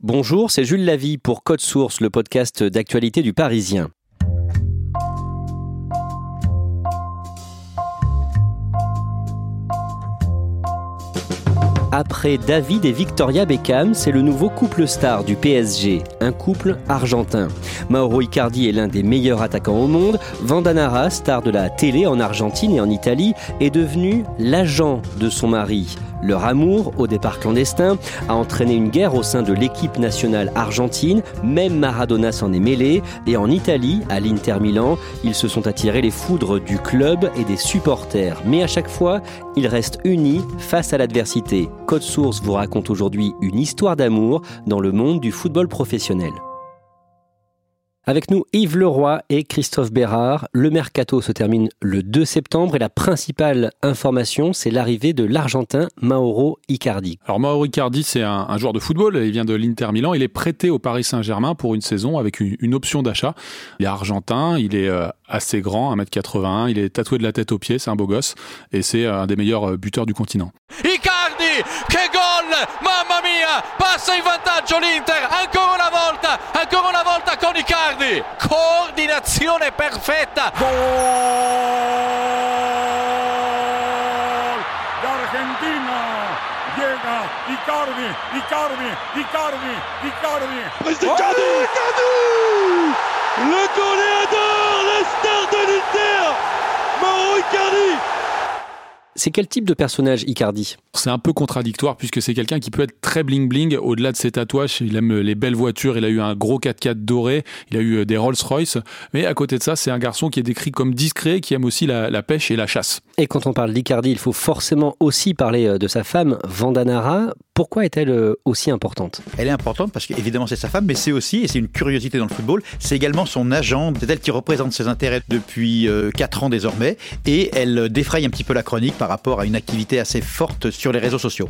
Bonjour, c'est Jules Lavie pour Code Source, le podcast d'actualité du Parisien. Après David et Victoria Beckham, c'est le nouveau couple star du PSG, un couple argentin. Mauro Icardi est l'un des meilleurs attaquants au monde. Vandanara, star de la télé en Argentine et en Italie, est devenu l'agent de son mari. Leur amour, au départ clandestin, a entraîné une guerre au sein de l'équipe nationale argentine. Même Maradona s'en est mêlé. Et en Italie, à l'Inter Milan, ils se sont attirés les foudres du club et des supporters. Mais à chaque fois, ils restent unis face à l'adversité. Code Source vous raconte aujourd'hui une histoire d'amour dans le monde du football professionnel. Avec nous Yves Leroy et Christophe Bérard. Le mercato se termine le 2 septembre et la principale information, c'est l'arrivée de l'Argentin Mauro Icardi. Alors Mauro Icardi, c'est un, joueur de football, il vient de l'Inter Milan, il est prêté au Paris Saint-Germain pour une saison avec une, option d'achat. Il est argentin, il est euh, assez grand, 1m81, il est tatoué de la tête aux pieds, c'est un beau gosse et c'est un des meilleurs euh, buteurs du continent. Icardi, che gol! Mamma mia! Passa in vantaggio l'Inter, Icardi. Coordinazione perfetta. Gol d'Argentina. Llega Icardi, Icardi, Icardi, Icardi. Icardi! Icardi! Le goleador, la star de l'Inter, Mauro Icardi c'est quel type de personnage Icardi? C'est un peu contradictoire puisque c'est quelqu'un qui peut être très bling bling au-delà de ses tatouages. Il aime les belles voitures, il a eu un gros 4x4 doré, il a eu euh, des Rolls-Royce. Mais à côté de ça, c'est un garçon qui est décrit comme discret, qui aime aussi la, pêche et la chasse. Et quand on parle d'Icardi, il faut forcément aussi parler euh, de sa femme, Vandanara. Pourquoi est-elle euh, aussi importante? Elle est importante parce qu'évidemment c'est sa femme, mais c'est aussi, et c'est une curiosité dans le football, c'est également son agent. C'est elle qui représente ses intérêts depuis 4 ans désormais. Et elle défraye un petit peu la chronique par rapport à une activité assez forte sur les réseaux sociaux.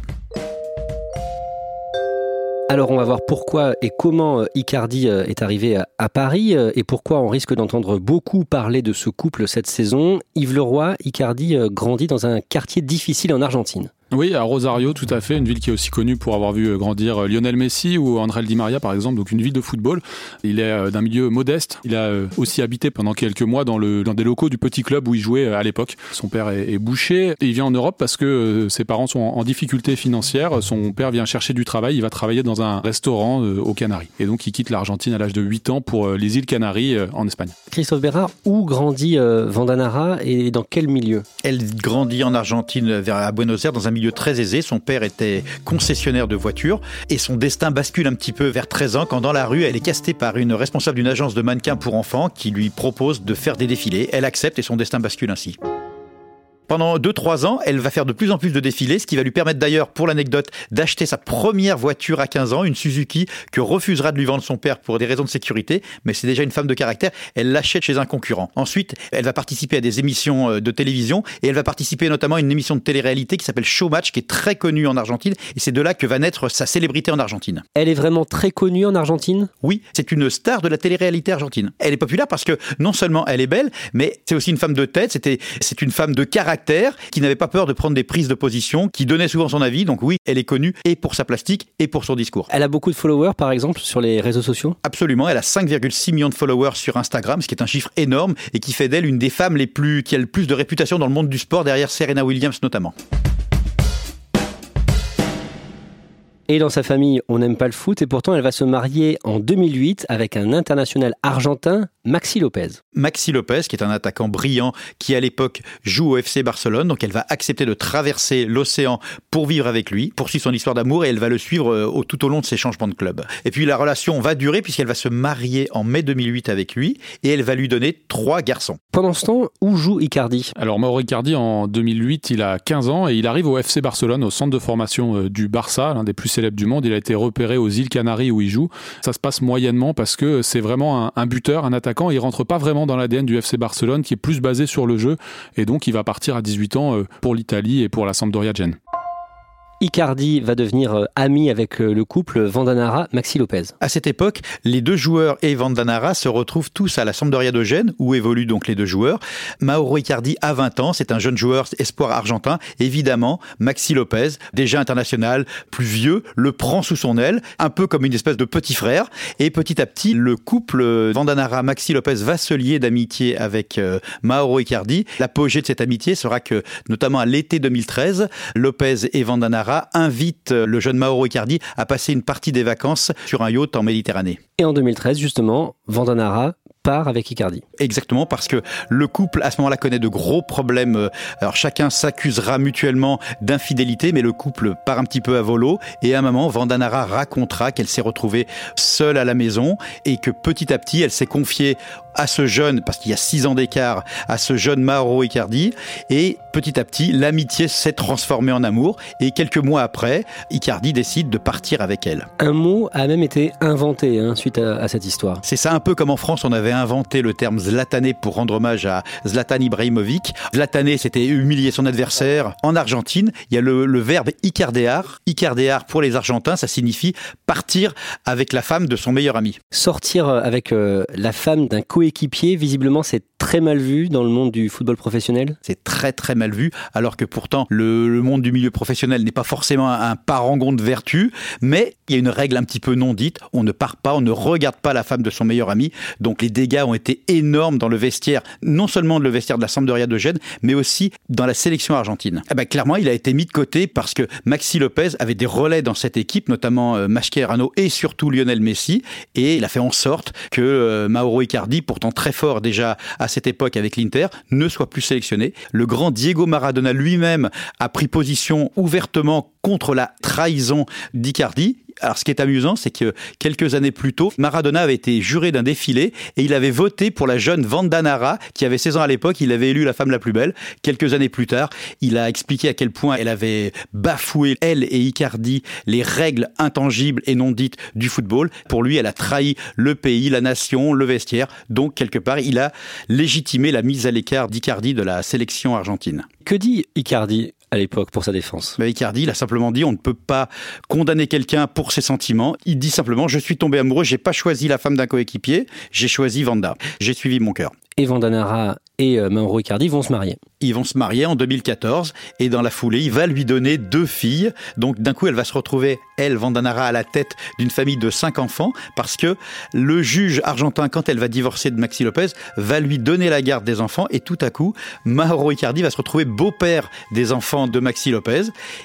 Alors on va voir pourquoi et comment euh, Icardi euh, est arrivé à Paris euh, et pourquoi on risque d'entendre beaucoup parler de ce couple cette saison. Yves Leroy, Icardi grandit dans un quartier difficile en Argentine. Oui, à Rosario, tout à fait, une ville qui est aussi connue pour avoir vu euh, grandir euh, Lionel Messi ou André Di Maria, par exemple, donc une ville de football. Il est euh, d'un milieu modeste. Il a aussi habité pendant quelques mois dans, le, dans des locaux du petit club où il jouait à l'époque. Son père est, boucher et il vient en Europe parce que ses parents sont en, difficulté financière. Son père vient chercher du travail. Il va travailler dans un restaurant aux Canaries. Et donc, il quitte l'Argentine à l'âge de 8 ans pour les îles Canaries en Espagne. Christophe Bérard, où grandit Vandanara et dans quel milieu? Elle grandit en Argentine, vers à Buenos Aires, dans un milieu très aisé. Son père était concessionnaire de voitures et son destin bascule un petit peu vers 13 ans quand dans la rue, elle est castée par une responsable d'une agence de mannequins pour enfants qui lui propose de faire des défilés. Elle accepte et son destin bascule ainsi. Pendant 2-3 ans, elle va faire de plus en plus de défilés, ce qui va lui permettre d'ailleurs, pour l'anecdote, d'acheter sa première voiture à 15 ans, une Suzuki, que refusera de lui vendre son père pour des raisons de sécurité, mais c'est déjà une femme de caractère, elle l'achète chez un concurrent. Ensuite, elle va participer à des émissions euh, de télévision, et elle va participer notamment à une émission de télé-réalité qui s'appelle Showmatch, qui est très connue en Argentine, et c'est de là que va naître sa célébrité en Argentine. Elle est vraiment très connue en Argentine? Oui, c'est une star de la télé-réalité argentine. Elle est populaire parce que non seulement elle est belle, mais c'est aussi une femme de tête, c'est une femme de caractère, qui n'avait pas peur de prendre des prises de position, qui donnait souvent son avis. Donc oui, elle est connue et pour sa plastique et pour son discours. Elle a beaucoup de followers, par exemple, sur les réseaux sociaux? Absolument. Elle a 5,6 millions de followers sur Instagram, ce qui est un chiffre énorme et qui fait d'elle une des femmes les plus, qui a le plus de réputation dans le monde du sport, derrière Serena Williams notamment. Et dans sa famille, on n'aime pas le foot et pourtant elle va se marier en 2008 avec un international argentin, Maxi Lopez. Maxi Lopez, qui est un attaquant brillant, qui à l'époque joue au FC Barcelone, donc elle va accepter de traverser l'océan pour vivre avec lui, poursuivre son histoire d'amour et elle va le suivre euh, tout au long de ses changements de club. Et puis la relation va durer puisqu'elle va se marier en mai 2008 avec lui et elle va lui donner trois garçons. Pendant ce temps, où joue Icardi? Alors Mauro Icardi en 2008, il a 15 ans et il arrive au FC Barcelone, au centre de formation euh, du Barça, l'un des plus célèbres du monde. Il a été repéré aux îles Canaries où il joue. Ça se passe moyennement parce que c'est vraiment un, buteur, un attaquant. Il rentre pas vraiment dans l'ADN du FC Barcelone qui est plus basé sur le jeu et donc il va partir à 18 ans euh, pour l'Italie et pour la Sampdoria Gênes. Icardi va devenir euh, ami avec euh, le couple Vandanara-Maxi Lopez. À cette époque, les deux joueurs et Vandanara se retrouvent tous à la Sampdoria de Gênes, où évoluent donc les deux joueurs. Mauro Icardi a 20 ans, c'est un jeune joueur espoir argentin. Évidemment, Maxi Lopez, déjà international, plus vieux, le prend sous son aile, un peu comme une espèce de petit frère. Et petit à petit, le couple Vandanara-Maxi Lopez va se lier d'amitié avec euh, Mauro Icardi. L'apogée de cette amitié sera que, notamment à l'été 2013, Lopez et Vandanara invite le jeune Mauro Icardi à passer une partie des vacances sur un yacht en Méditerranée. Et en 2013, justement, Vandanara avec Icardi. Exactement, parce que le couple, à ce moment-là, connaît de gros problèmes. Alors chacun s'accusera mutuellement d'infidélité, mais le couple part un petit peu à volo. Et à un moment, Vandanara racontera qu'elle s'est retrouvée seule à la maison et que petit à petit, elle s'est confiée à ce jeune, parce qu'il y a six ans d'écart, à ce jeune Mauro Icardi. Et petit à petit, l'amitié s'est transformée en amour. Et quelques mois après, Icardi décide de partir avec elle. Un mot a même été inventé hein, suite à, à cette histoire. C'est ça un peu comme en France, on avait inventé le terme Zlatané pour rendre hommage à Zlatan Ibrahimovic. Zlatané, c'était humilier son adversaire. En Argentine, il y a le, verbe icardear. Icardear pour les Argentins, ça signifie partir avec la femme de son meilleur ami. Sortir euh, avec euh, la femme d'un coéquipier, visiblement, c'est très mal vu dans le monde du football professionnel? C'est très très mal vu, alors que pourtant le, monde du milieu professionnel n'est pas forcément un, parangon de vertu, mais il y a une règle un petit peu non dite, on ne part pas, on ne regarde pas la femme de son meilleur ami, donc les dégâts ont été énormes dans le vestiaire, non seulement le vestiaire de la Sampdoria de Gênes, mais aussi dans la sélection argentine. Eh ben, clairement, il a été mis de côté parce que Maxi Lopez avait des relais dans cette équipe, notamment euh, Mascherano et surtout Lionel Messi, et il a fait en sorte que euh, Mauro Icardi, pourtant très fort déjà à cette époque avec l'Inter ne soit plus sélectionné. Le grand Diego Maradona lui-même a pris position ouvertement contre la trahison d'Icardi. Alors, ce qui est amusant, c'est que quelques années plus tôt, Maradona avait été juré d'un défilé et il avait voté pour la jeune Vanda Nara, qui avait 16 ans à l'époque. Il avait élu la femme la plus belle. Quelques années plus tard, il a expliqué à quel point elle avait bafoué, elle et Icardi, les règles intangibles et non dites du football. Pour lui, elle a trahi le pays, la nation, le vestiaire. Donc, quelque part, il a légitimé la mise à l'écart d'Icardi de la sélection argentine. Que dit Icardi? À l'époque pour sa défense bah, Icardi, il a simplement dit on ne peut pas condamner quelqu'un pour ses sentiments. Il dit simplement je suis tombé amoureux, j'ai pas choisi la femme d'un coéquipier, j'ai choisi Vanda. J'ai suivi mon cœur. Et Vandanara et euh, Mauro Icardi vont se marier. Ils vont se marier en 2014 et dans la foulée, il va lui donner deux filles. Donc d'un coup, elle va se retrouver, elle, Vandanara, à la tête d'une famille de cinq enfants parce que le juge argentin, quand elle va divorcer de Maxi Lopez, va lui donner la garde des enfants et tout à coup, Mauro Icardi va se retrouver beau-père des enfants de Maxi Lopez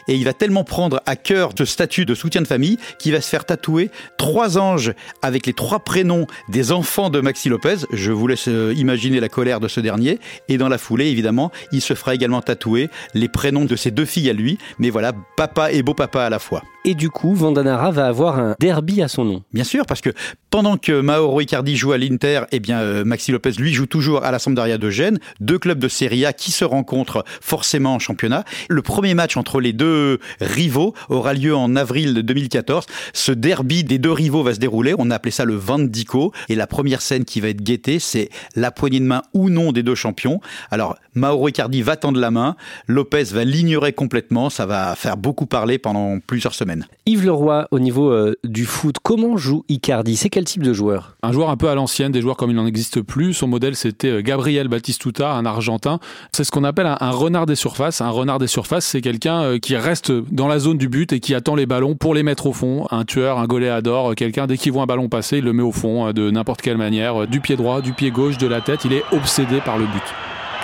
et il va tellement prendre à cœur ce statut de soutien de famille qu'il va se faire tatouer trois anges avec les trois prénoms des enfants de Maxi Lopez. Je vous laisse euh, imaginer la colère de ce dernier et dans la foulée, évidemment, il se fera également tatouer les prénoms de ses deux filles à lui, mais voilà, papa et beau papa à la fois. Et du coup, Vandanara va avoir un derby à son nom. Bien sûr, parce que pendant que Mauro Icardi joue à l'Inter, eh bien euh, Maxi Lopez lui joue toujours à la Sampdoria de Gênes, deux clubs de Serie A qui se rencontrent forcément en championnat. Le premier match entre les deux rivaux aura lieu en avril 2014. Ce derby des deux rivaux va se dérouler. On a appelé ça le Vandico. Et la première scène qui va être guettée, c'est la poignée de main ou non des deux champions. Alors Mauro Icardi va tendre la main, Lopez va l'ignorer complètement. Ça va faire beaucoup parler pendant plusieurs semaines. Yves Leroy, au niveau euh, du foot, comment joue Icardi? C'est quel type de joueur? Un joueur un peu à l'ancienne, des joueurs comme il n'en existe plus. Son modèle, c'était euh, Gabriel Batistuta, un Argentin. C'est ce qu'on appelle un, renard des surfaces. Un renard des surfaces, c'est quelqu'un euh, qui reste dans la zone du but et qui attend les ballons pour les mettre au fond. Un tueur, un goléador, quelqu'un, dès qu'il voit un ballon passer, il le met au fond de n'importe quelle manière, du pied droit, du pied gauche, de la tête. Il est obsédé par le but.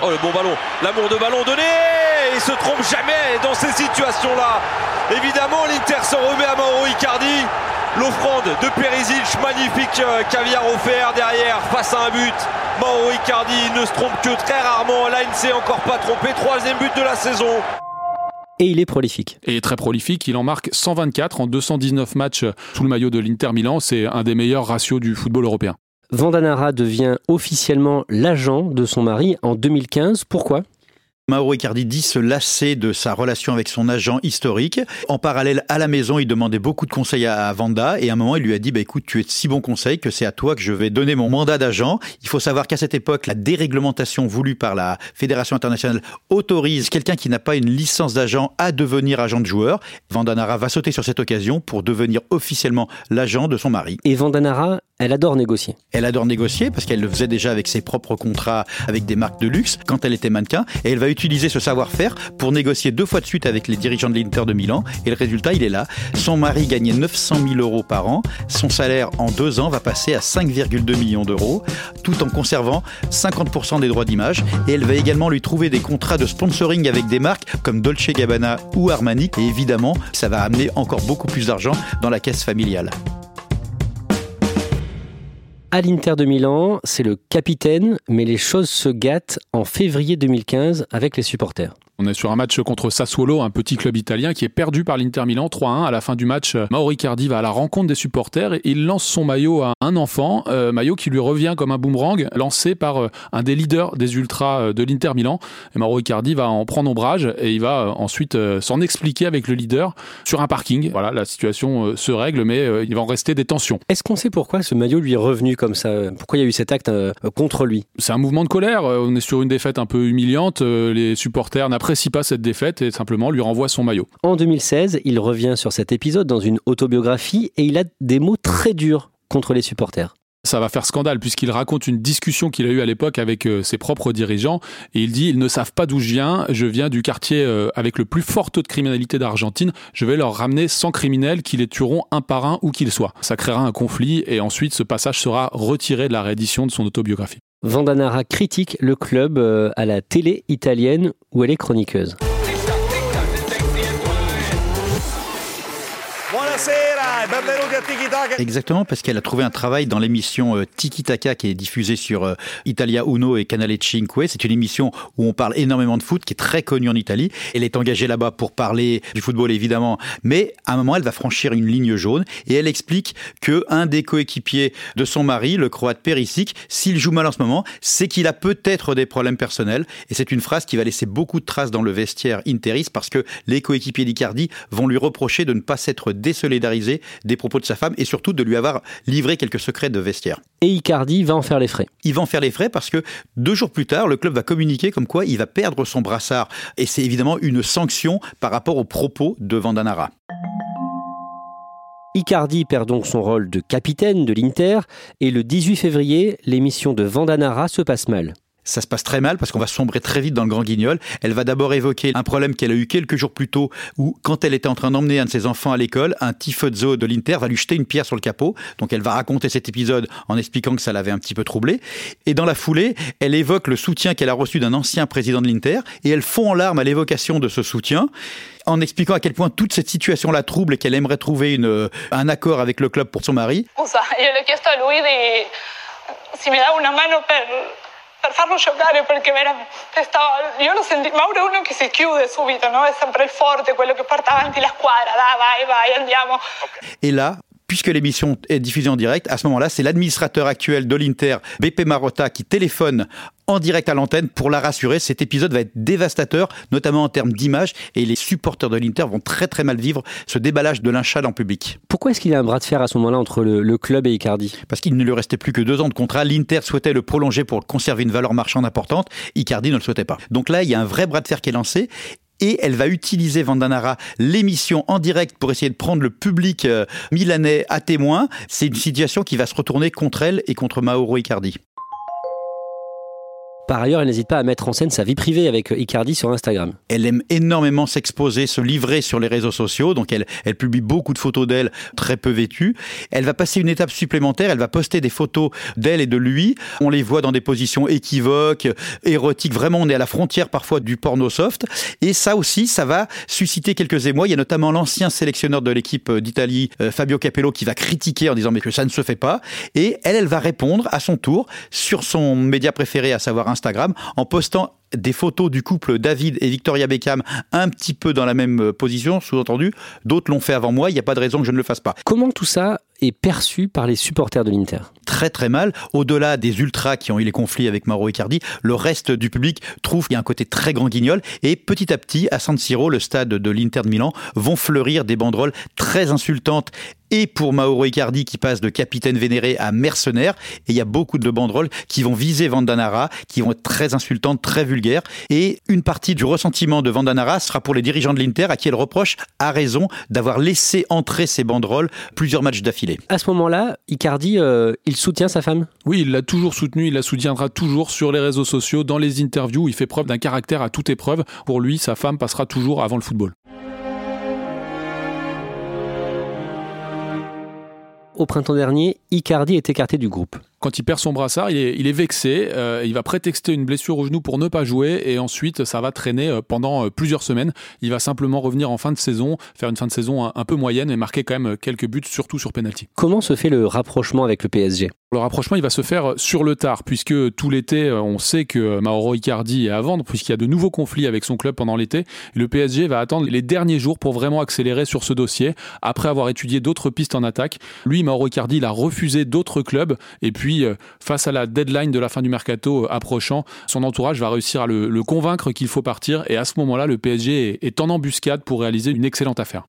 Oh le bon ballon, l'amour de ballon donné Il se trompe jamais dans ces situations-là. Évidemment l'Inter se remet à Mauro Icardi. offrande de Perisic, magnifique euh, caviar offert derrière face à un but. Mauro Icardi ne se trompe que très rarement. Là, il ne s'est encore pas trompé. Troisième but de la saison. Et il est prolifique. Et très prolifique, il en marque 124 en 219 matchs sous le maillot de l'Inter Milan. C'est un des meilleurs ratios du football européen. Vandanara devient officiellement l'agent de son mari en 2015. Pourquoi? Mauro Icardi dit se lasser de sa relation avec son agent historique. En parallèle, à la maison, il demandait beaucoup de conseils à Vanda et à un moment, il lui a dit bah, écoute, tu es de si bons conseils que c'est à toi que je vais donner mon mandat d'agent. Il faut savoir qu'à cette époque, la déréglementation voulue par la Fédération internationale autorise quelqu'un qui n'a pas une licence d'agent à devenir agent de joueur. Vandanara va sauter sur cette occasion pour devenir officiellement l'agent de son mari. Et Vandanara, elle adore négocier. Elle adore négocier parce qu'elle le faisait déjà avec ses propres contrats avec des marques de luxe quand elle était mannequin et elle va utiliser ce savoir-faire pour négocier deux fois de suite avec les dirigeants de l'Inter de Milan. Et le résultat, il est là. Son mari gagnait 900 000 euros par an. Son salaire en deux ans va passer à 5,2 millions d'euros, tout en conservant 50% des droits d'image. Et elle va également lui trouver des contrats de sponsoring avec des marques comme Dolce Gabbana ou Armani. Et évidemment, ça va amener encore beaucoup plus d'argent dans la caisse familiale. À l'Inter de Milan, c'est le capitaine, mais les choses se gâtent en février 2015 avec les supporters. On est sur un match contre Sassuolo, un petit club italien qui est perdu par l'Inter Milan 3-1. À la fin du match, Mauro Icardi va à la rencontre des supporters et il lance son maillot à un enfant, euh, maillot qui lui revient comme un boomerang, lancé par euh, un des leaders des ultras euh, de l'Inter Milan. Et Mauro Icardi va en prendre ombrage et il va ensuite s'en expliquer avec le leader sur un parking. Voilà, la situation se règle, mais il va en rester des tensions. Est-ce qu'on sait pourquoi ce maillot lui est revenu comme ça? Pourquoi il y a eu cet acte contre lui? C'est un mouvement de colère. On est sur une défaite un peu humiliante. Les supporters n'apprécient pas cette défaite et simplement lui renvoie son maillot. En 2016, il revient sur cet épisode dans une autobiographie et il a des mots très durs contre les supporters ça va faire scandale puisqu'il raconte une discussion qu'il a eue à l'époque avec euh, ses propres dirigeants et il dit ils ne savent pas d'où je viens, je viens du quartier euh, avec le plus fort taux de criminalité d'Argentine, je vais leur ramener 100 criminels qui les tueront un par un où qu'ils soient. Ça créera un conflit et ensuite ce passage sera retiré de la réédition de son autobiographie. Vandanara critique le club euh, à la télé italienne où elle est chroniqueuse. Exactement, parce qu'elle a trouvé un travail dans l'émission euh, Tiki Taka qui est diffusée sur euh, Italia Uno et Canale Cinque. C'est une émission où on parle énormément de foot, qui est très connue en Italie. Elle est engagée là-bas pour parler du football évidemment, mais à un moment elle va franchir une ligne jaune et elle explique que un des coéquipiers de son mari, le croate Perisic, s'il joue mal en ce moment, c'est qu'il a peut-être des problèmes personnels. Et c'est une phrase qui va laisser beaucoup de traces dans le vestiaire interiste parce que les coéquipiers d'Icardi vont lui reprocher de ne pas s'être désolidarisé des propos de sa femme et surtout de lui avoir livré quelques secrets de vestiaire. Et Icardi va en faire les frais. Il va en faire les frais parce que deux jours plus tard, le club va communiquer comme quoi il va perdre son brassard. Et c'est évidemment une sanction par rapport aux propos de Vandanara. Icardi perd donc son rôle de capitaine de l'Inter et le 18 février, l'émission de Vandanara se passe mal ça se passe très mal parce qu'on va sombrer très vite dans le grand guignol. Elle va d'abord évoquer un problème qu'elle a eu quelques jours plus tôt où, quand elle était en train d'emmener un de ses enfants à l'école, un tifozzo de l'Inter va lui jeter une pierre sur le capot. Donc elle va raconter cet épisode en expliquant que ça l'avait un petit peu troublé. Et dans la foulée, elle évoque le soutien qu'elle a reçu d'un ancien président de l'Inter et elle fond en larmes à l'évocation de ce soutien en expliquant à quel point toute cette situation la trouble et qu'elle aimerait trouver une, un accord avec le club pour son mari. Per sciogliere perché veramente stava, io lo senti, Mauro è uno che si chiude subito, no? è sempre il forte, quello che porta avanti la squadra, dai vai vai andiamo. Et là, puisque l'émission est diffusée en direct, à ce moment-là, c'est l'administrateur actuel de l'Inter, BP Marotta, qui téléphone en direct à l'antenne pour la rassurer. Cet épisode va être dévastateur, notamment en termes d'image, et les supporters de l'Inter vont très très mal vivre ce déballage de Linchal en public. Pourquoi est-ce qu'il y a un bras de fer à ce moment-là entre le, club et Icardi? Parce qu'il ne lui restait plus que deux ans de contrat. L'Inter souhaitait le prolonger pour conserver une valeur marchande importante. Icardi ne le souhaitait pas. Donc là, il y a un vrai bras de fer qui est lancé et elle va utiliser Vandanara l'émission en direct pour essayer de prendre le public euh, milanais à témoin. C'est une situation qui va se retourner contre elle et contre Mauro Icardi. Par ailleurs, elle n'hésite pas à mettre en scène sa vie privée avec Icardi sur Instagram. Elle aime énormément s'exposer, se livrer sur les réseaux sociaux, donc elle, elle publie beaucoup de photos d'elle très peu vêtues. Elle va passer une étape supplémentaire, elle va poster des photos d'elle et de lui. On les voit dans des positions équivoques, érotiques, vraiment on est à la frontière parfois du porno soft. Et ça aussi, ça va susciter quelques émois. Il y a notamment l'ancien sélectionneur de l'équipe d'Italie, euh, Fabio Capello, qui va critiquer en disant mais que ça ne se fait pas. Et elle, elle va répondre à son tour sur son média préféré, à savoir Instagram, en postant des photos du couple David et Victoria Beckham un petit peu dans la même euh, position, sous-entendu, d'autres l'ont fait avant moi, il n'y a pas de raison que je ne le fasse pas. Comment tout ça est perçu par les supporters de l'Inter? Très très mal. Au-delà des ultras qui ont eu les conflits avec Mauro Icardi, le reste du public trouve qu'il y a un côté très grand guignol et petit à petit, à San Siro, le stade de l'Inter de Milan, vont fleurir des banderoles très insultantes et pour Mauro Icardi qui passe de capitaine vénéré à mercenaire. Et il y a beaucoup de banderoles qui vont viser Vandanara, qui vont être très insultantes, très vulgaires. Et une partie du ressentiment de Vandanara sera pour les dirigeants de l'Inter à qui elle reproche, à raison, d'avoir laissé entrer ces banderoles plusieurs matchs d'affilée. À ce moment-là, Icardi, euh, il soutient sa femme? Oui, il l'a toujours soutenu, il la soutiendra toujours sur les réseaux sociaux, dans les interviews. Il fait preuve d'un caractère à toute épreuve. Pour lui, sa femme passera toujours avant le football. Au printemps dernier, Icardi est écarté du groupe quand il perd son brassard, il est, vexé, euh, il va prétexter une blessure au genou pour ne pas jouer et ensuite ça va traîner euh, pendant euh, plusieurs semaines. Il va simplement revenir en fin de saison, faire une fin de saison un, peu moyenne et marquer quand même quelques buts, surtout sur penalty. Comment se fait le rapprochement avec le PSG le rapprochement, il va se faire sur le tard, puisque tout l'été, on sait que Mauro Icardi est à vendre, puisqu'il y a de nouveaux conflits avec son club pendant l'été. Le PSG va attendre les derniers jours pour vraiment accélérer sur ce dossier, après avoir étudié d'autres pistes en attaque. Lui, Mauro Icardi, il a refusé d'autres clubs, et puis euh, face à la deadline de la fin du mercato euh, approchant, son entourage va réussir à le, convaincre qu'il faut partir. Et à ce moment-là, le PSG est en embuscade pour réaliser une excellente affaire.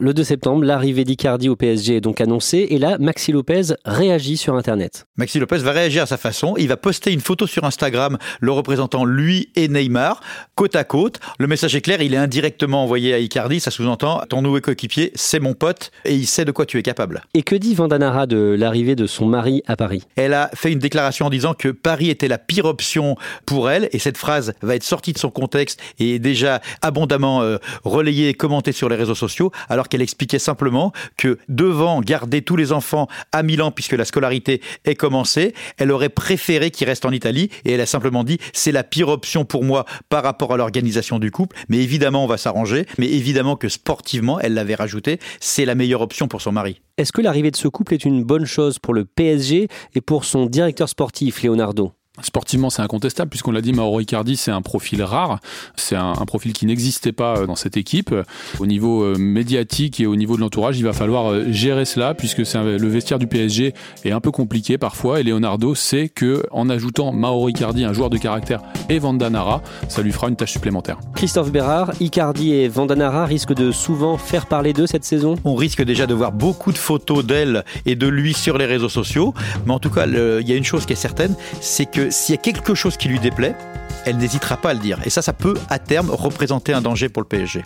Le 2 septembre, l'arrivée d'Icardi au PSG est donc annoncée et là, Maxi Lopez réagit sur Internet. Maxi Lopez va réagir à sa façon. Il va poster une photo sur Instagram le représentant lui et Neymar, côte à côte. Le message est clair, il est indirectement envoyé à Icardi. Ça sous-entend ton nouveau coéquipier, c'est mon pote et il sait de quoi tu es capable. Et que dit Vandanara de l'arrivée de son mari à Paris? Elle a fait une déclaration en disant que Paris était la pire option pour elle et cette phrase va être sortie de son contexte et est déjà abondamment euh, relayée et commentée sur les réseaux sociaux. Alors qu'elle expliquait simplement que devant garder tous les enfants à Milan puisque la scolarité est commencée, elle aurait préféré qu'ils restent en Italie. Et elle a simplement dit c'est la pire option pour moi par rapport à l'organisation du couple, mais évidemment on va s'arranger, mais évidemment que sportivement, elle l'avait rajouté, c'est la meilleure option pour son mari. Est-ce que l'arrivée de ce couple est une bonne chose pour le PSG et pour son directeur sportif Leonardo? Sportivement, c'est incontestable, puisqu'on l'a dit, Mauro Icardi, c'est un profil rare. C'est un, profil qui n'existait pas euh, dans cette équipe. Au niveau euh, médiatique et au niveau de l'entourage, il va falloir euh, gérer cela, puisque c'est le vestiaire du PSG est un peu compliqué parfois. Et Leonardo sait que en ajoutant Mauro Icardi, un joueur de caractère, et Vandanara, ça lui fera une tâche supplémentaire. Christophe Bérard, Icardi et Vandanara risquent de souvent faire parler d'eux cette saison? On risque déjà de voir beaucoup de photos d'elle et de lui sur les réseaux sociaux. Mais en tout cas, il y a une chose qui est certaine, c'est s'il y a quelque chose qui lui déplaît, elle n'hésitera pas à le dire. Et ça, ça peut à terme représenter un danger pour le PSG.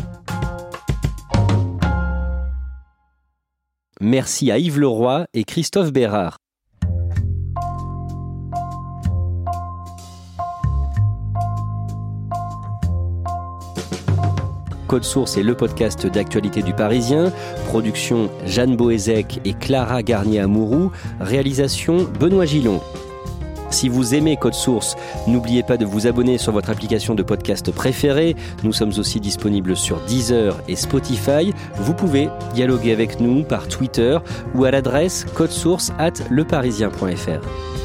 Merci à Yves Leroy et Christophe Bérard. Code Source est le podcast d'actualité du Parisien. Production Jeanne Boézek et Clara Garnier-Amouroux. Réalisation Benoît Gillon. Si vous aimez Code Source, n'oubliez pas de vous abonner sur votre application de podcast préférée. Nous sommes aussi disponibles sur Deezer et Spotify. Vous pouvez dialoguer avec nous par Twitter ou à l'adresse codesource at leparisien.fr.